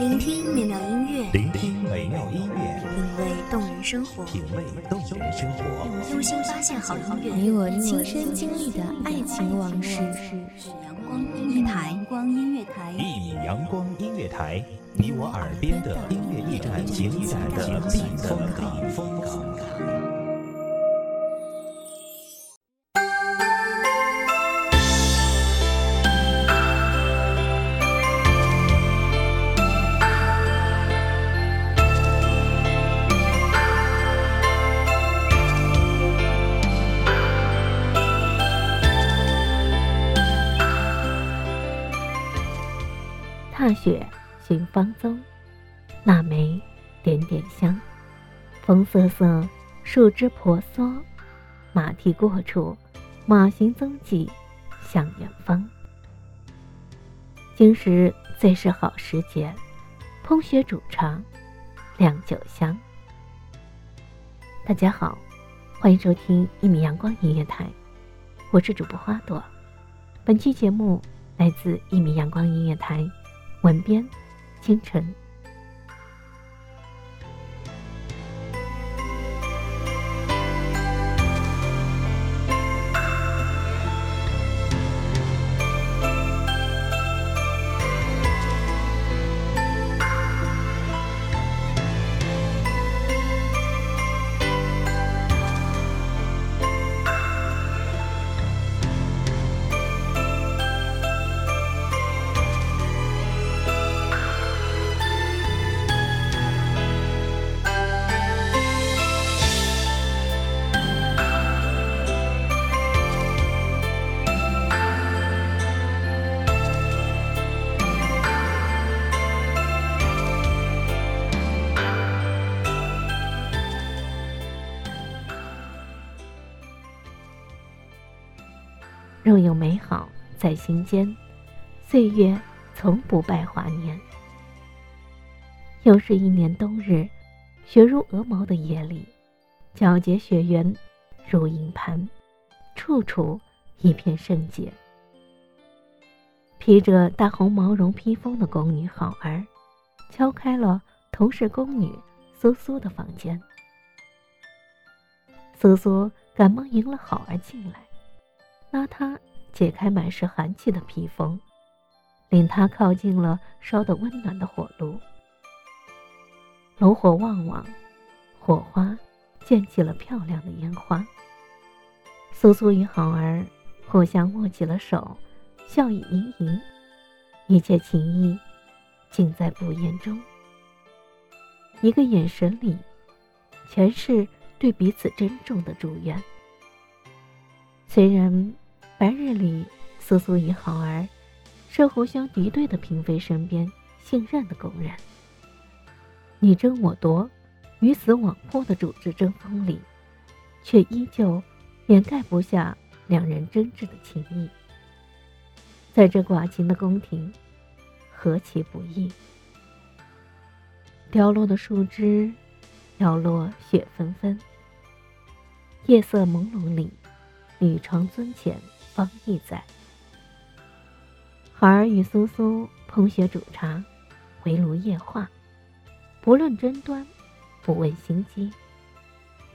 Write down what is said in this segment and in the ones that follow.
聆听美妙音乐，聆听美妙音乐，品味动人生活，品味动人生活。用心发现好音乐，你我亲身经历的爱情往事。阳光音乐台，阳光音乐台，一米阳光音乐台，你我耳边的音乐驿站，情感的避风港。雪寻芳踪，腊梅点点香。风瑟瑟，树枝婆娑，马蹄过处，马行踪迹向远方。今时最是好时节，烹雪煮茶，酿酒香。大家好，欢迎收听一米阳光音乐台，我是主播花朵。本期节目来自一米阳光音乐台。文编，清晨。若有美好在心间，岁月从不败华年。又是一年冬日，雪如鹅毛的夜里，皎洁雪原如银盘，处处一片圣洁。披着大红毛绒披风的宫女好儿，敲开了同是宫女苏苏的房间。苏苏赶忙迎了好儿进来。拉他解开满是寒气的披风，领他靠近了烧得温暖的火炉。炉火旺旺，火花溅起了漂亮的烟花。苏苏与好儿互相握起了手，笑意盈盈，一切情谊尽在不言中。一个眼神里，全是对彼此珍重的祝愿。虽然。白日里，苏苏与好儿是互相敌对的嫔妃身边信任的宫人。你争我夺、鱼死网破的主子争锋里，却依旧掩盖不下两人真挚的情谊。在这寡情的宫廷，何其不易！凋落的树枝，飘落雪纷纷。夜色朦胧里，女床尊前。方意在。孩儿与苏苏烹雪煮茶，围炉夜话，不论争端，不问心机，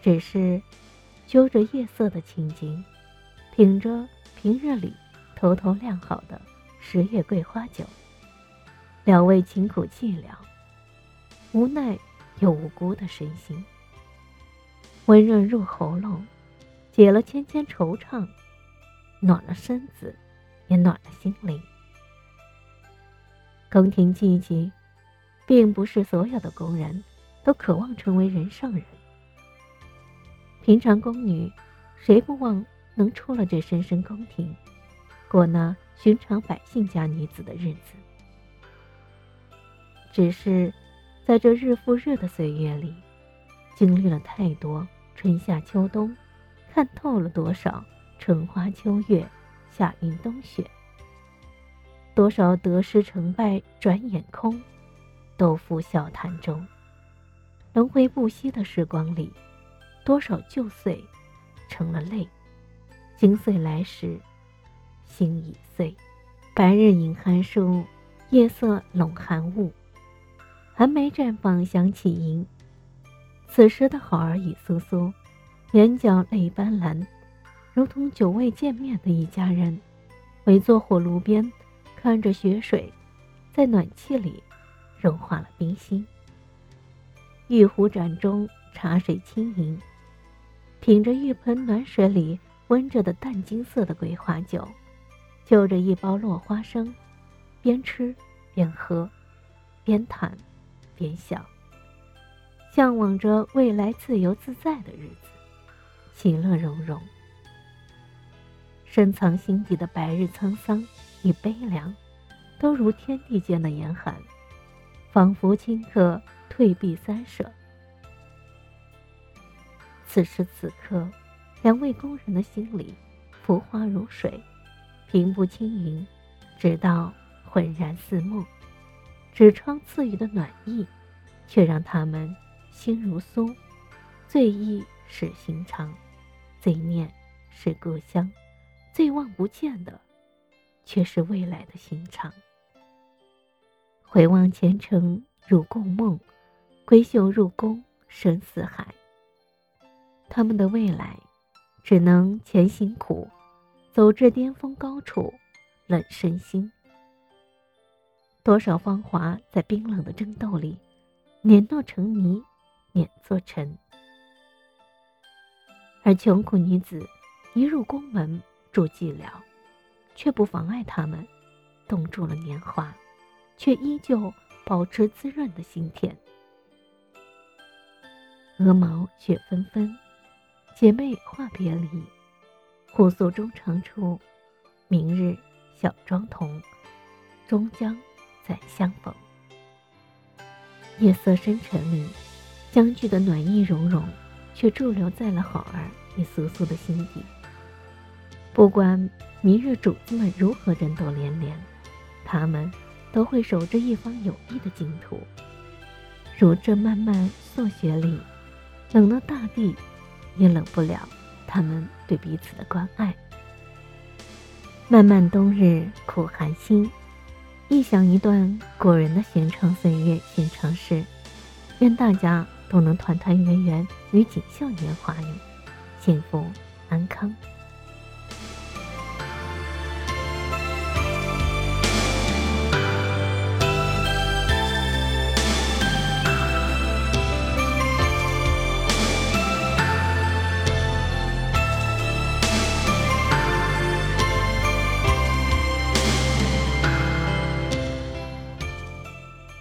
只是揪着夜色的青筋，品着平日里偷偷酿好的十月桂花酒，两位清苦寂寥、无奈又无辜的身心。温润入喉咙，解了千千惆怅。暖了身子，也暖了心灵。宫廷寂静，并不是所有的宫人都渴望成为人上人。平常宫女，谁不望能出了这深深宫廷，过那寻常百姓家女子的日子？只是在这日复日的岁月里，经历了太多春夏秋冬，看透了多少。春花秋月，夏云冬雪。多少得失成败转眼空，都付笑谈中。轮回不息的时光里，多少旧岁成了泪。今岁来时，心已碎。白日隐寒树，夜色笼寒雾。寒梅绽放香气营。此时的好儿与苏苏，眼角泪斑斓，如同久未见面的一家人，围坐火炉边，看着雪水在暖气里融化了冰心。玉壶盏中茶水轻盈，品着浴盆暖水里温着的淡金色的桂花酒，就着一包落花生，边吃边喝，边谈边笑，向往着未来自由自在的日子，其乐融融。深藏心底的白日沧桑与悲凉，都如天地间的严寒，仿佛顷刻。退避三舍。此时此刻，两位工人的心里浮华如水，平步青云，直到浑然似梦。纸窗赐予的暖意，却让他们心如酥。醉意是寻常，醉念是故乡，最望不见的，却是未来的心肠。回望前程如共梦。闺秀入宫深似海，他们的未来只能前行苦，走至巅峰高处，冷身心。多少芳华在冰冷的争斗里碾糯成泥，碾作尘。而穷苦女子一入宫门住寂寥，却不妨碍他们冻住了年华，却依旧保持滋润的心田。鹅毛雪纷纷，姐妹话别离，互诉衷肠处，明日小妆同，终将再相逢。夜色深沉里，相聚的暖意融融，却驻留在了好儿与苏苏的心底。不管明日主子们如何争斗连连，他们都会守着一方有益的净土，如这漫漫朔雪里。冷了大地，也冷不了他们对彼此的关爱。漫漫冬日苦寒心，忆想一段古人的闲长岁月、闲城事。愿大家都能团团圆圆与锦绣年华里，幸福安康。